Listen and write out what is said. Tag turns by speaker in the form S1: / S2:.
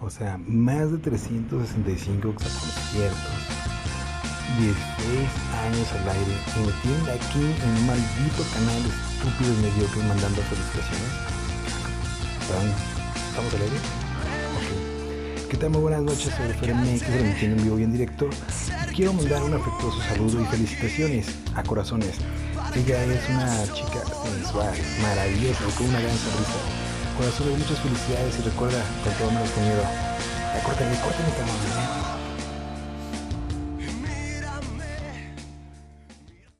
S1: O sea, más de 365 conciertos, 16 años al aire y me tienen aquí en un maldito canal de estúpidos mediocres mandando felicitaciones. ¿Estamos al aire? Ok. ¿Qué tal? Muy buenas noches, soy FRMX, transmitiendo en vivo y en directo. Quiero mandar un afectuoso saludo y felicitaciones a Corazones. Ella es una chica sensual, maravillosa, con una gran sonrisa. Corazones, muchas felicidades y recuerda, con todo menos con miedo. Ya, córtale, córtale, cabrón.